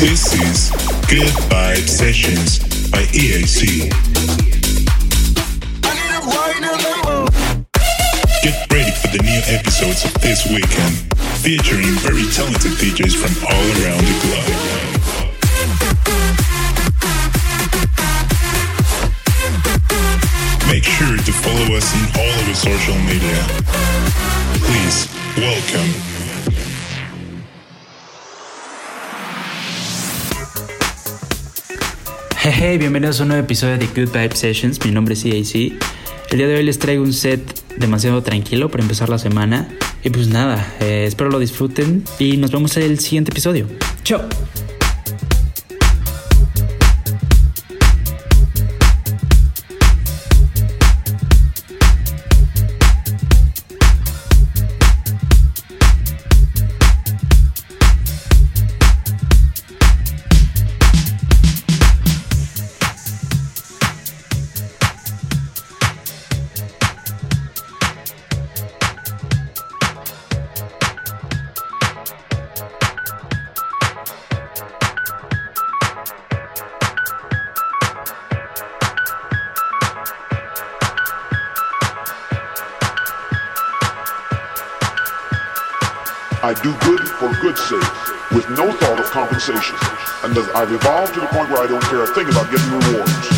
This is Good Sessions by EAC. Get ready for the new episodes this weekend, featuring very talented DJs from all around the globe. Make sure to follow us on all of our social media. Please, welcome. Hey, hey, bienvenidos a un nuevo episodio de Good Vibe Sessions. Mi nombre es EAC. El día de hoy les traigo un set demasiado tranquilo para empezar la semana. Y pues nada, eh, espero lo disfruten y nos vemos en el siguiente episodio. ¡Chao! Do good for good's sake, with no thought of compensation. And I've evolved to the point where I don't care a thing about getting rewards.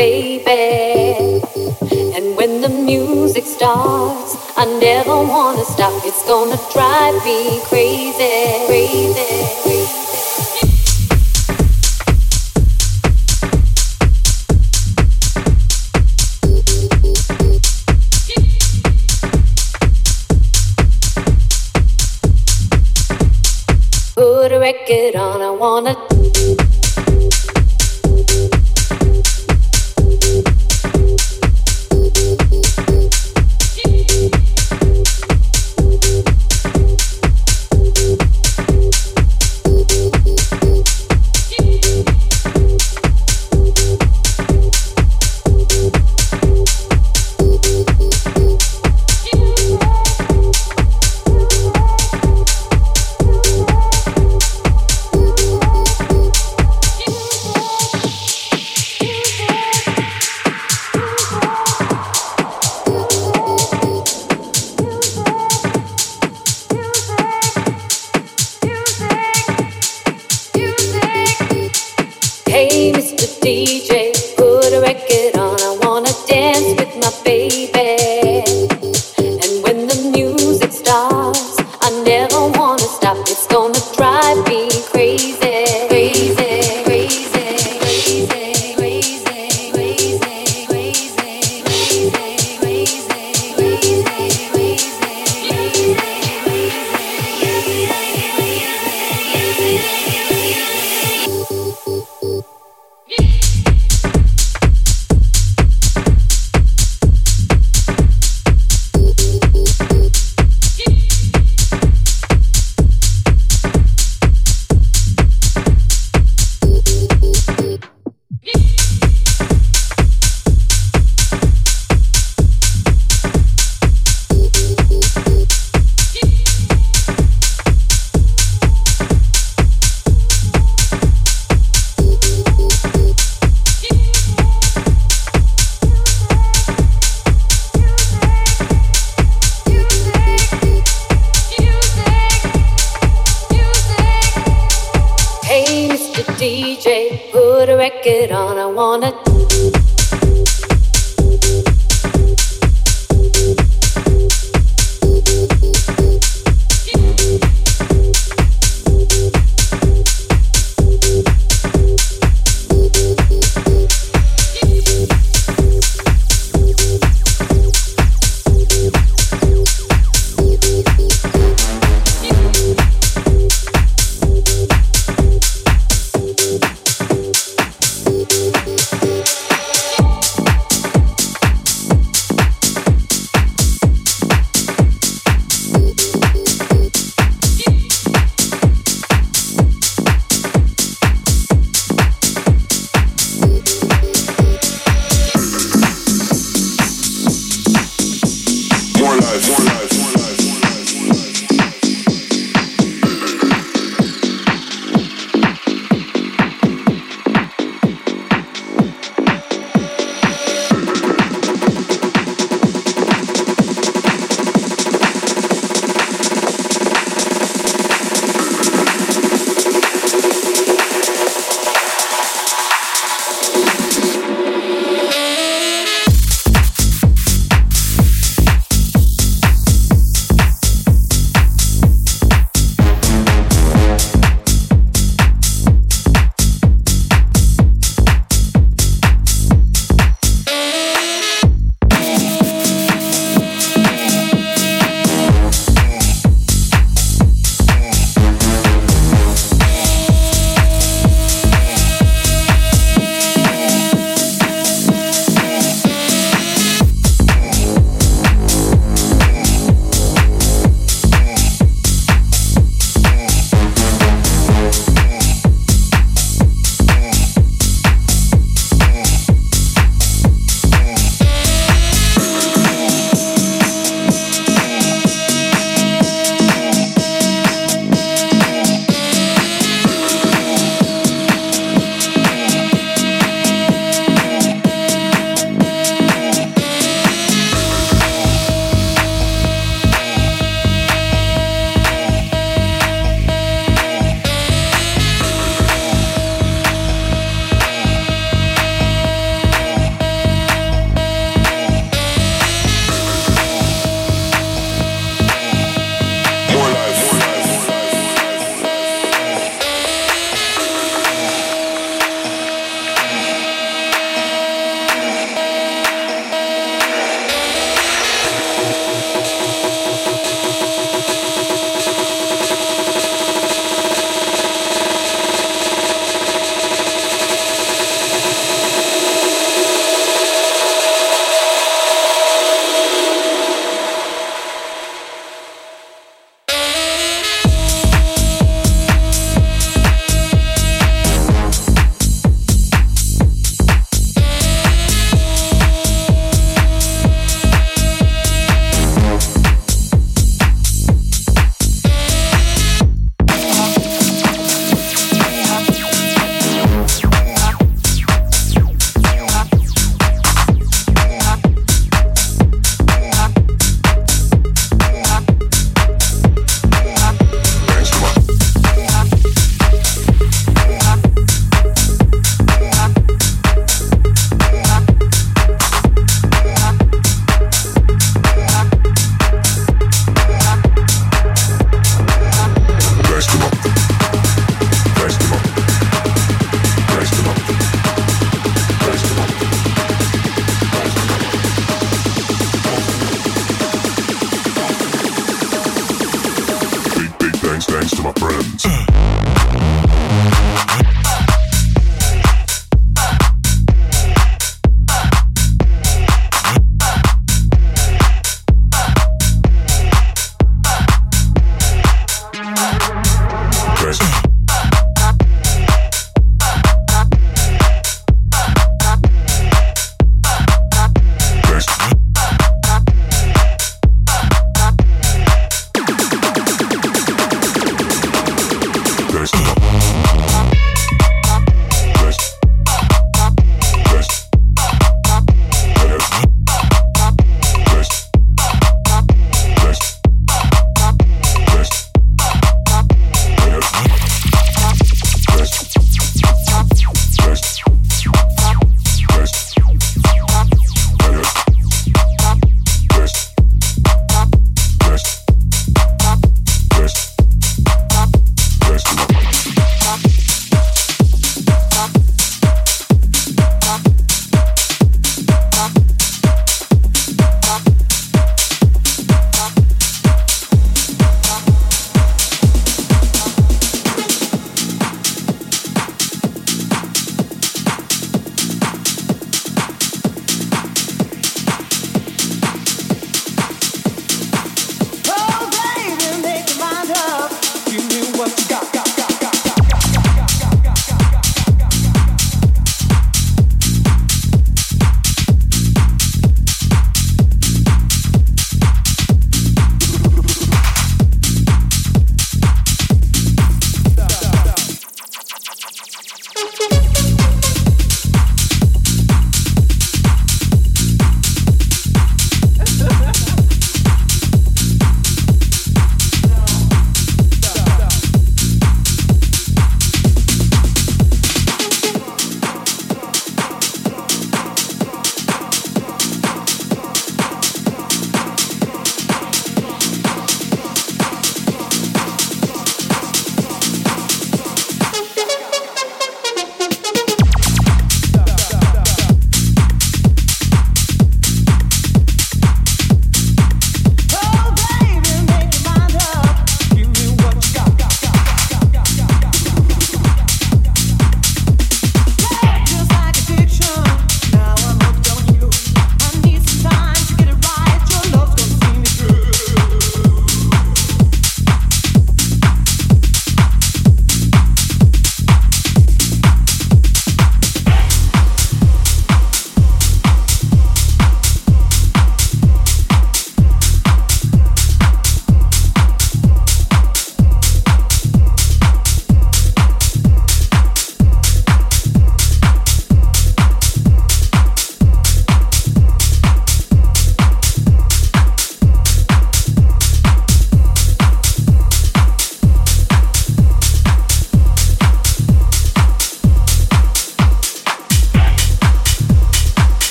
Baby. And when the music starts, I never wanna stop. It's gonna drive me crazy, crazy, crazy. Put a record on, I wanna